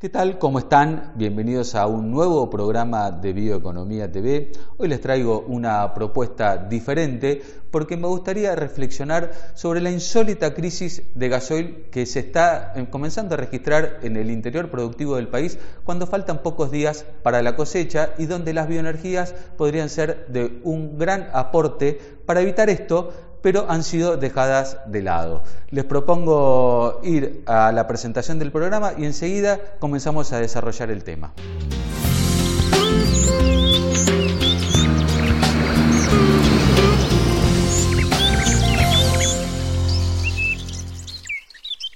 ¿Qué tal? ¿Cómo están? Bienvenidos a un nuevo programa de Bioeconomía TV. Hoy les traigo una propuesta diferente porque me gustaría reflexionar sobre la insólita crisis de gasoil que se está eh, comenzando a registrar en el interior productivo del país cuando faltan pocos días para la cosecha y donde las bioenergías podrían ser de un gran aporte para evitar esto pero han sido dejadas de lado. Les propongo ir a la presentación del programa y enseguida comenzamos a desarrollar el tema.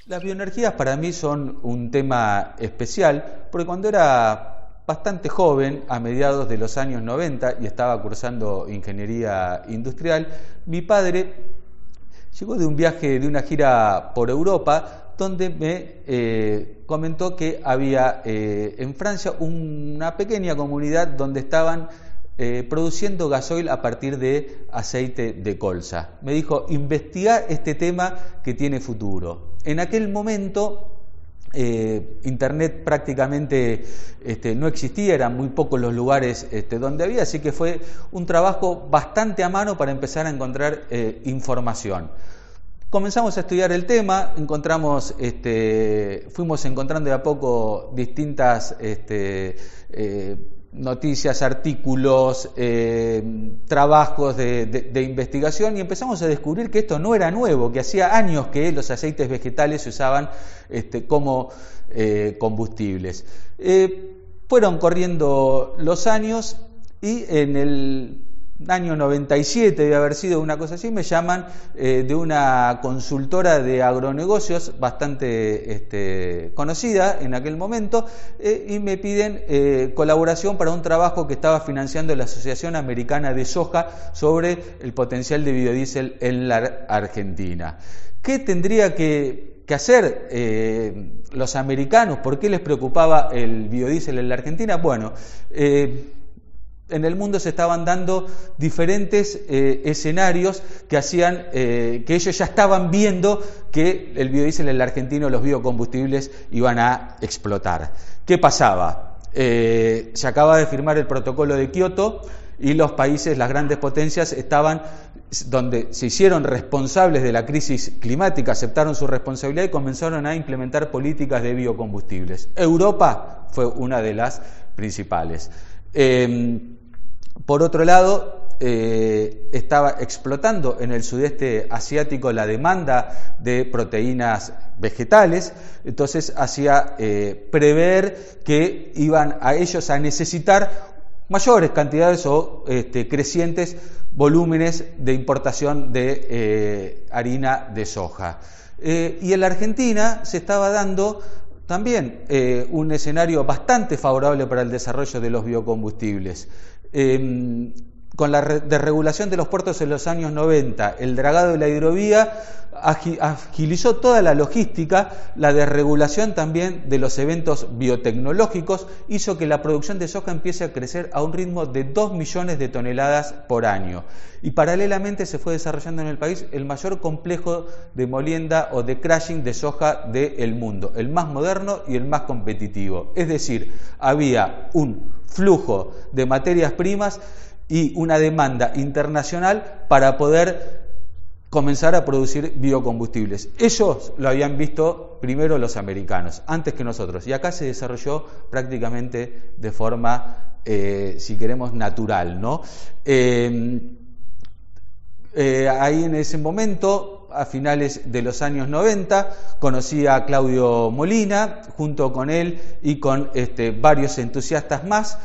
Las bioenergías para mí son un tema especial porque cuando era bastante joven, a mediados de los años 90, y estaba cursando ingeniería industrial, mi padre llegó de un viaje, de una gira por Europa, donde me eh, comentó que había eh, en Francia una pequeña comunidad donde estaban eh, produciendo gasoil a partir de aceite de colza. Me dijo, investiga este tema que tiene futuro. En aquel momento eh, Internet prácticamente este, no existía, eran muy pocos los lugares este, donde había, así que fue un trabajo bastante a mano para empezar a encontrar eh, información. Comenzamos a estudiar el tema, encontramos, este, fuimos encontrando de a poco distintas este, eh, noticias, artículos, eh, trabajos de, investigación y empezamos a descubrir que esto no era nuevo, que hacía años que los aceites vegetales se usaban este, como eh, combustibles. Eh, fueron corriendo los años y en el año 97 debe haber sido una cosa así, me llaman eh, de una consultora de agronegocios bastante este, conocida en aquel momento eh, y me piden eh, colaboración para un trabajo que estaba financiando la Asociación Americana de Soja sobre el potencial de biodiesel en la Argentina. ¿Qué tendría que, que hacer los americanos? ¿Por qué les preocupaba el biodiesel en la Argentina? Bueno, en el mundo se estaban dando diferentes eh, escenarios que hacían eh, que ellos ya estaban viendo que el biodiesel en el argentino, los biocombustibles iban a explotar. ¿Qué pasaba? Eh, se acaba de firmar el protocolo de Kioto y los países, las grandes potencias, estaban donde se hicieron responsables de la crisis climática, aceptaron su responsabilidad y comenzaron a implementar políticas de biocombustibles. Europa fue una de las principales. Em, por otro lado, eh, estaba explotando en el sudeste asiático la demanda de proteínas vegetales, entonces hacía eh, prever que iban a ellos a necesitar mayores cantidades o este, crecientes volúmenes de importación de eh, harina de soja. y en la Argentina se estaba dando también un escenario bastante favorable para el desarrollo de los biocombustibles. Em, con la desregulación de los puertos en los años 90, el dragado de la hidrovía agilizó toda la logística, la desregulación también de los eventos biotecnológicos hizo que la producción de soja empiece a crecer a un ritmo de 2 millones de toneladas por año. Y paralelamente se fue desarrollando en el país el mayor complejo de molienda o de crashing de soja del mundo, el más moderno y el más competitivo. Es decir, había un flujo de materias primas y una demanda internacional para poder comenzar a producir biocombustibles. Ellos lo habían visto primero los americanos, antes que nosotros, y acá se desarrolló prácticamente de forma, eh, si queremos, natural. ¿no? Eh, eh, ahí en ese momento, a finales de los años 90, conocí a Claudio Molina, junto con él y con este, varios entusiastas más.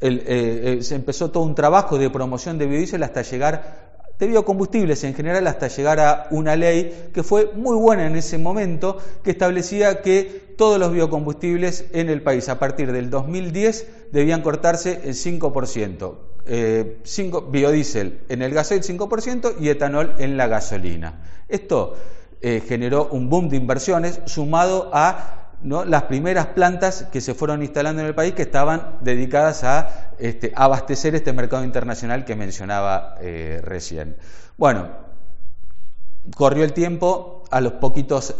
Eh, se empezó todo un trabajo de promoción de biodiesel hasta llegar, de biocombustibles en general, hasta llegar a una ley que fue muy buena en ese momento, que establecía que todos los biocombustibles en el país a partir del 2010 debían cortarse el 5%. Eh, biodiesel en el gasoil 5% y etanol en la gasolina. Esto eh, generó un boom de inversiones sumado a las primeras plantas que se fueron instalando en el país que estaban dedicadas a este, abastecer este mercado internacional que mencionaba eh, recién. Bueno, corrió el tiempo, a los poquitos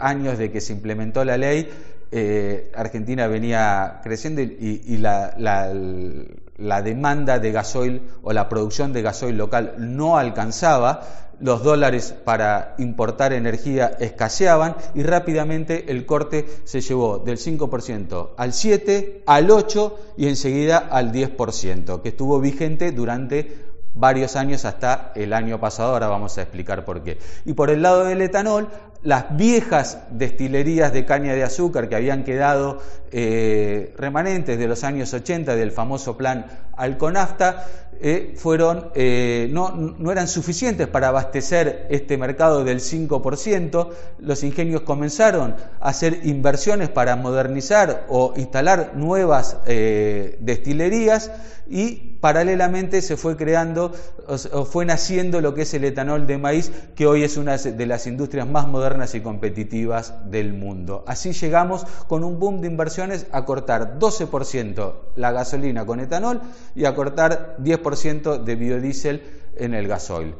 años de que se implementó la ley, eh, Argentina venía creciendo y, la, la, demanda de gasoil o la producción de gasoil local no alcanzaba, los dólares para importar energía escaseaban y rápidamente el corte se llevó del 5% al 7%, al 8% y enseguida al 10%, que estuvo vigente durante varios años hasta el año pasado, ahora vamos a explicar por qué. Y por el lado del etanol, las viejas destilerías de caña de azúcar que habían quedado eh, remanentes de los años 80 del famoso plan Alconafta, eh, fueron, eh, no, no, eran suficientes para abastecer este mercado del 5%. Los ingenios comenzaron a hacer inversiones para modernizar o instalar nuevas destilerías y paralelamente se fue creando o fue naciendo lo que es el etanol de maíz, que hoy es una de las industrias más modernas y competitivas del mundo. Así llegamos con un boom de inversiones a cortar 12% la gasolina con etanol y a cortar 10% de biodiesel en el gasoil.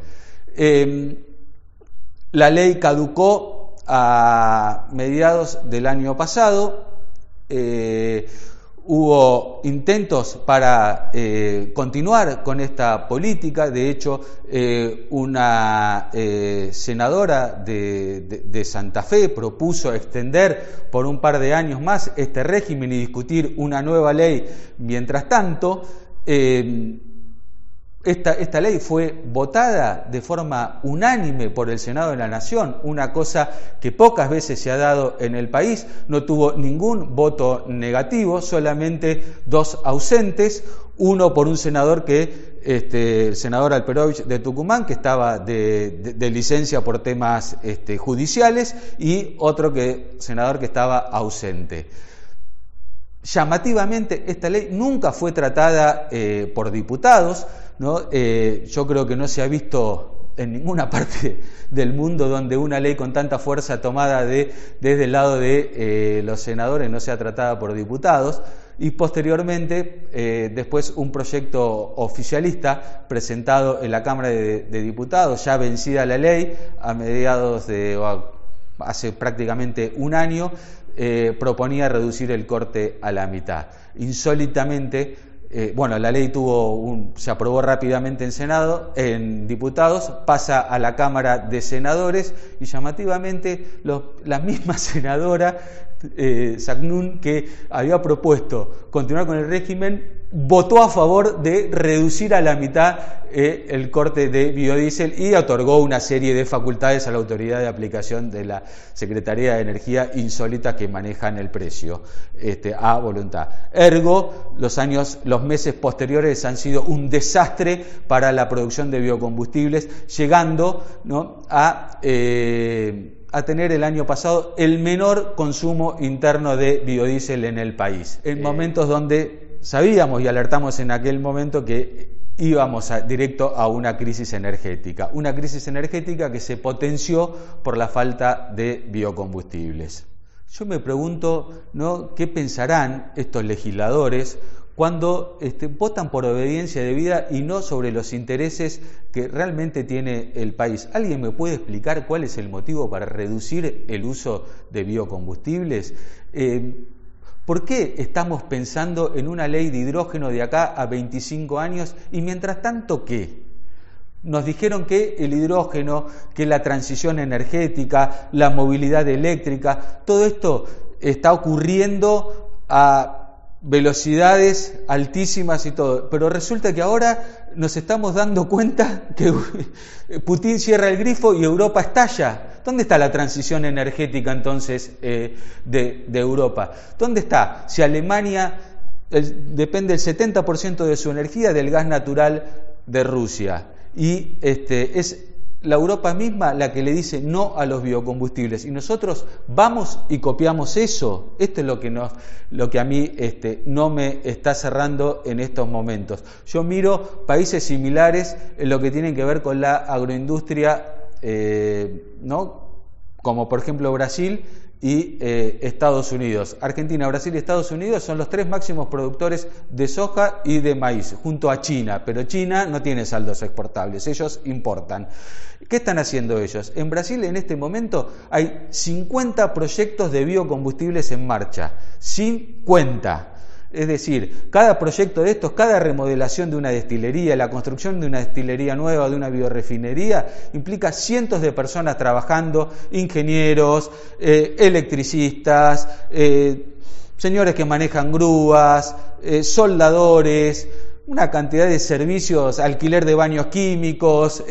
Em, la ley caducó a mediados del año pasado. Eh, Hubo intentos para eh, continuar con esta política, de hecho eh, una eh, senadora de, Santa Fe propuso extender por un par de años más este régimen y discutir una nueva ley. Mientras tanto, esta, ley fue votada de forma unánime por el Senado de la Nación, una cosa que pocas veces se ha dado en el país, no tuvo ningún voto negativo, solamente dos ausentes, uno por un senador que, este, el senador Alperovich de Tucumán, que estaba de, licencia por temas este, judiciales, y otro que, senador que estaba ausente. Llamativamente, esta ley nunca fue tratada eh, por diputados, Eh, yo creo que no se ha visto en ninguna parte del mundo donde una ley con tanta fuerza tomada de, desde el lado de eh, los senadores no sea tratada por diputados y posteriormente después un proyecto oficialista presentado en la Cámara de, Diputados, ya vencida la ley a mediados de hace prácticamente un año, eh, proponía reducir el corte a la mitad. Insólitamente, eh, bueno, la ley tuvo se aprobó rápidamente en Senado, en diputados, pasa a la Cámara de Senadores y llamativamente la misma senadora eh, que había propuesto continuar con el régimen, votó a favor de reducir a la mitad eh, el corte de biodiesel y otorgó una serie de facultades a la autoridad de aplicación de la Secretaría de Energía insólita que manejan el precio este, a voluntad. Ergo, los años, los meses posteriores han sido un desastre para la producción de biocombustibles, llegando a eh, a tener el año pasado el menor consumo interno de biodiesel en el país, en momentos donde sabíamos y alertamos en aquel momento que íbamos directo a una crisis energética, una crisis energética que se potenció por la falta de biocombustibles. Yo me pregunto, ¿no? ¿Qué pensarán estos legisladores cuando este, votan por obediencia de vida y no sobre los intereses que realmente tiene el país? ¿Alguien me puede explicar cuál es el motivo para reducir el uso de biocombustibles? Eh, ¿Por qué estamos pensando en una ley de hidrógeno de acá a 25 años y mientras tanto qué? Nos dijeron que el hidrógeno, que la transición energética, la movilidad eléctrica, todo esto está ocurriendo a velocidades altísimas y todo. Pero resulta que ahora nos estamos dando cuenta que Putin cierra el grifo y Europa estalla. ¿Dónde está la transición energética entonces eh, de, Europa? ¿Dónde está? Si Alemania depende el 70% de su energía del gas natural de Rusia y este, es la Europa misma la que le dice no a los biocombustibles y nosotros vamos y copiamos eso. Esto es lo que, lo que a mí este, no me está cerrando en estos momentos. Yo miro países similares en lo que tienen que ver con la agroindustria eh, ¿no? como por ejemplo Brasil, y eh, Estados Unidos. Argentina, Brasil y Estados Unidos son los tres máximos productores de soja y de maíz, junto a China, pero China no tiene saldos exportables, ellos importan. ¿Qué están haciendo ellos? En Brasil en este momento hay 50 proyectos de biocombustibles en marcha, 50. Es decir, cada proyecto de estos, cada remodelación de una destilería, la construcción de una destilería nueva, de una biorefinería, implica cientos de personas trabajando, ingenieros, eh, electricistas, eh, señores que manejan grúas, eh, soldadores, una cantidad de servicios, alquiler de baños químicos,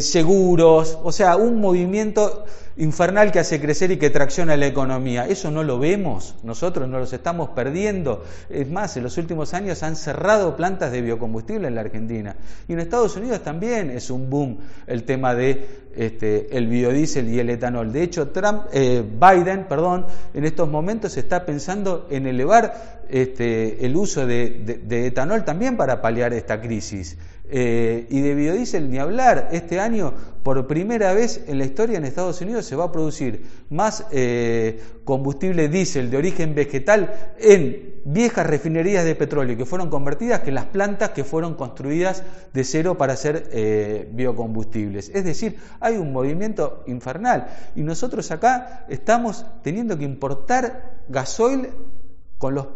seguros, o sea, un movimiento infernal que hace crecer y que tracciona la economía. Eso no lo vemos, nosotros no los estamos perdiendo. Es más, en los últimos años han cerrado plantas de biocombustible en la Argentina. Y en Estados Unidos también es un boom el tema de este, el biodiesel y el etanol. De hecho, Trump, eh, Biden, perdón, en estos momentos está pensando en elevar este, el uso de etanol también para paliar esta crisis. Eh, y de biodiesel ni hablar. Este año, por primera vez en la historia en Estados Unidos, se va a producir más eh, combustible diésel de origen vegetal en viejas refinerías de petróleo que fueron convertidas que las plantas que fueron construidas de cero para hacer eh, biocombustibles. Es decir, hay un movimiento infernal y nosotros acá estamos teniendo que importar gasoil con los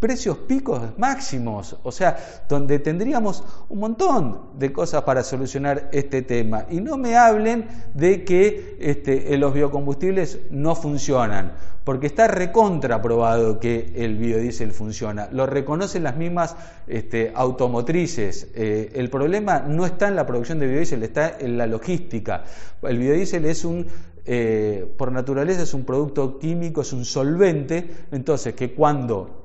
precios picos máximos, o sea, donde tendríamos un montón de cosas para solucionar este tema. Y no me hablen de que este, los biocombustibles no funcionan, porque está recontraprobado que el biodiesel funciona. Lo reconocen las mismas este, automotrices. Eh, el problema no está en la producción de biodiesel, está en la logística. El biodiesel es un eh, por naturaleza es un producto químico, es un solvente, entonces que cuando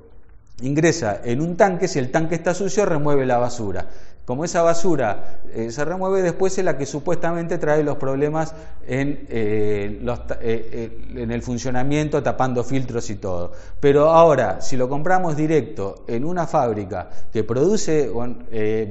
ingresa en un tanque, si el tanque está sucio, remueve la basura. Como esa basura eh, se remueve, después es la que supuestamente trae los problemas en, eh, eh, en el funcionamiento, tapando filtros y todo. Pero ahora, si lo compramos directo en una fábrica que produce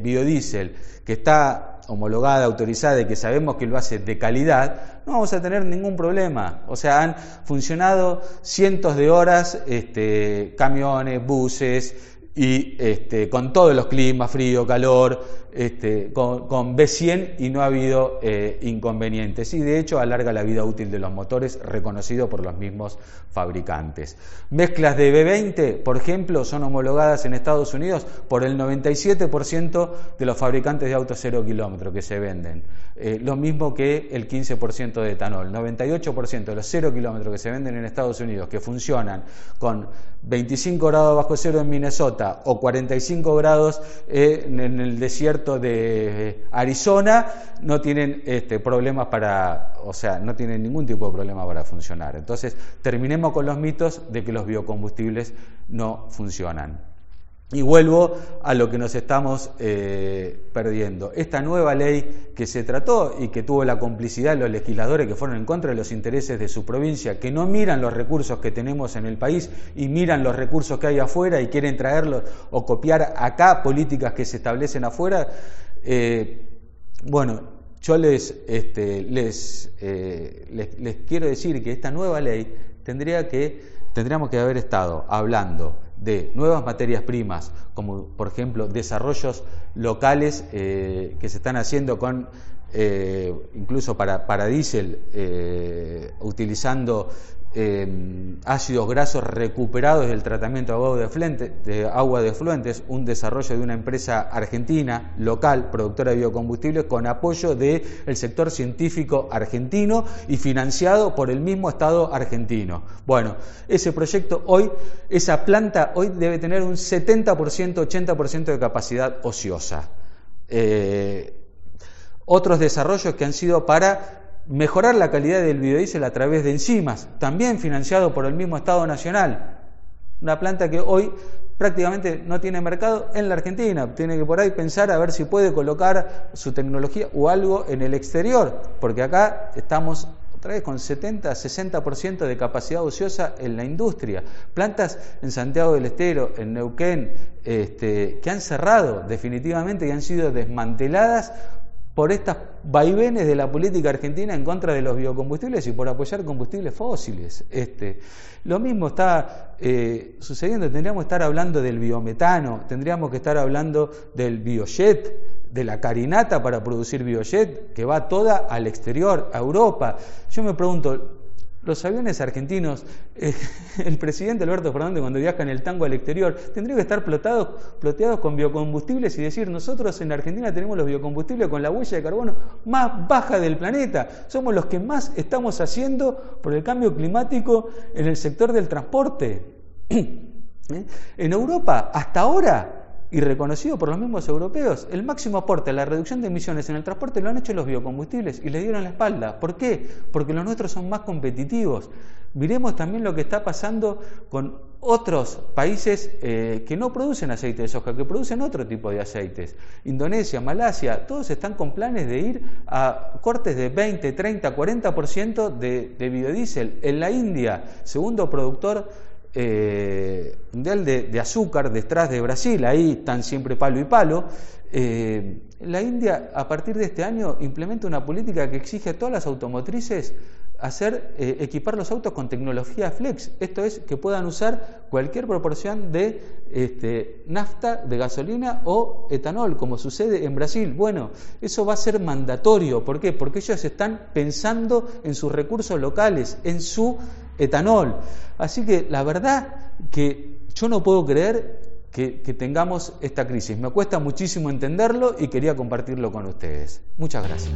biodiesel, que está homologada, autorizada y que sabemos que lo hace de calidad, no vamos a tener ningún problema. O sea, han funcionado cientos de horas este, camiones, buses, y este, con todos los climas, frío, calor, este, con, B100 y no ha habido eh, inconvenientes. Y de hecho alarga la vida útil de los motores, reconocido por los mismos fabricantes. Mezclas de B20, por ejemplo, son homologadas en Estados Unidos por el 97% de los fabricantes de autos cero kilómetro que se venden. Eh, lo mismo que el 15% de etanol. 98% de los cero kilómetros que se venden en Estados Unidos, que funcionan con 25 grados bajo cero en Minnesota o 45 grados eh, en el desierto, de Arizona no tienen este, problemas para, o sea, no tienen ningún tipo de problema para funcionar. Entonces, terminemos con los mitos de que los biocombustibles no funcionan. Y vuelvo a lo que nos estamos eh, perdiendo. Esta nueva ley que se trató y que tuvo la complicidad de los legisladores que fueron en contra de los intereses de su provincia, que no miran los recursos que tenemos en el país y miran los recursos que hay afuera y quieren traerlos o copiar acá políticas que se establecen afuera, eh, bueno, yo les, este, eh, les, les quiero decir que esta nueva ley tendría que, tendríamos que haber estado hablando de nuevas materias primas, como por ejemplo desarrollos locales eh, que se están haciendo con eh, incluso para, para diésel, eh, utilizando eh, ácidos grasos recuperados del tratamiento de agua de, de agua de fluentes, un desarrollo de una empresa argentina, local, productora de biocombustibles, con apoyo del sector científico argentino y financiado por el mismo Estado argentino. Bueno, ese proyecto hoy, esa planta hoy debe tener un 70%, 80% de capacidad ociosa. Eh, otros desarrollos que han sido para mejorar la calidad del biodiesel a través de enzimas, también financiado por el mismo Estado Nacional. Una planta que hoy prácticamente no tiene mercado en la Argentina. Tiene que por ahí pensar a ver si puede colocar su tecnología o algo en el exterior, porque acá estamos otra vez con 70, 60% de capacidad ociosa en la industria. Plantas en Santiago del Estero, en Neuquén, este, que han cerrado definitivamente y han sido desmanteladas por estas vaivenes de la política argentina en contra de los biocombustibles y por apoyar combustibles fósiles. Este, lo mismo está eh, sucediendo, tendríamos que estar hablando del biometano, tendríamos que estar hablando del biojet, de la carinata para producir biojet, que va toda al exterior, a Europa. Yo me pregunto, los aviones argentinos, eh, el presidente Alberto Fernández cuando viaja en el tango al exterior, tendría que estar plotados, ploteados con biocombustibles y decir, nosotros en Argentina tenemos los biocombustibles con la huella de carbono más baja del planeta. Somos los que más estamos haciendo por el cambio climático en el sector del transporte. ¿Eh? En Europa, hasta ahora, y reconocido por los mismos europeos. El máximo aporte a la reducción de emisiones en el transporte lo han hecho los biocombustibles y le dieron la espalda. ¿Por qué? Porque los nuestros son más competitivos. Miremos también lo que está pasando con otros países eh, que no producen aceite de soja, que producen otro tipo de aceites. Indonesia, Malasia, todos están con planes de ir a cortes de 20, 30, 40% de, de biodiesel. En la India, segundo productor eh, mundial de, azúcar detrás de Brasil, ahí están siempre palo y palo. Eh, la India a partir de este año implementa una política que exige a todas las automotrices hacer eh, equipar los autos con tecnología flex, esto es que puedan usar cualquier proporción de este, nafta, de gasolina o etanol, como sucede en Brasil. Bueno, eso va a ser mandatorio, ¿por qué? Porque ellos están pensando en sus recursos locales, en su etanol. Así que la verdad que yo no puedo creer que, tengamos esta crisis. Me cuesta muchísimo entenderlo y quería compartirlo con ustedes. Muchas gracias.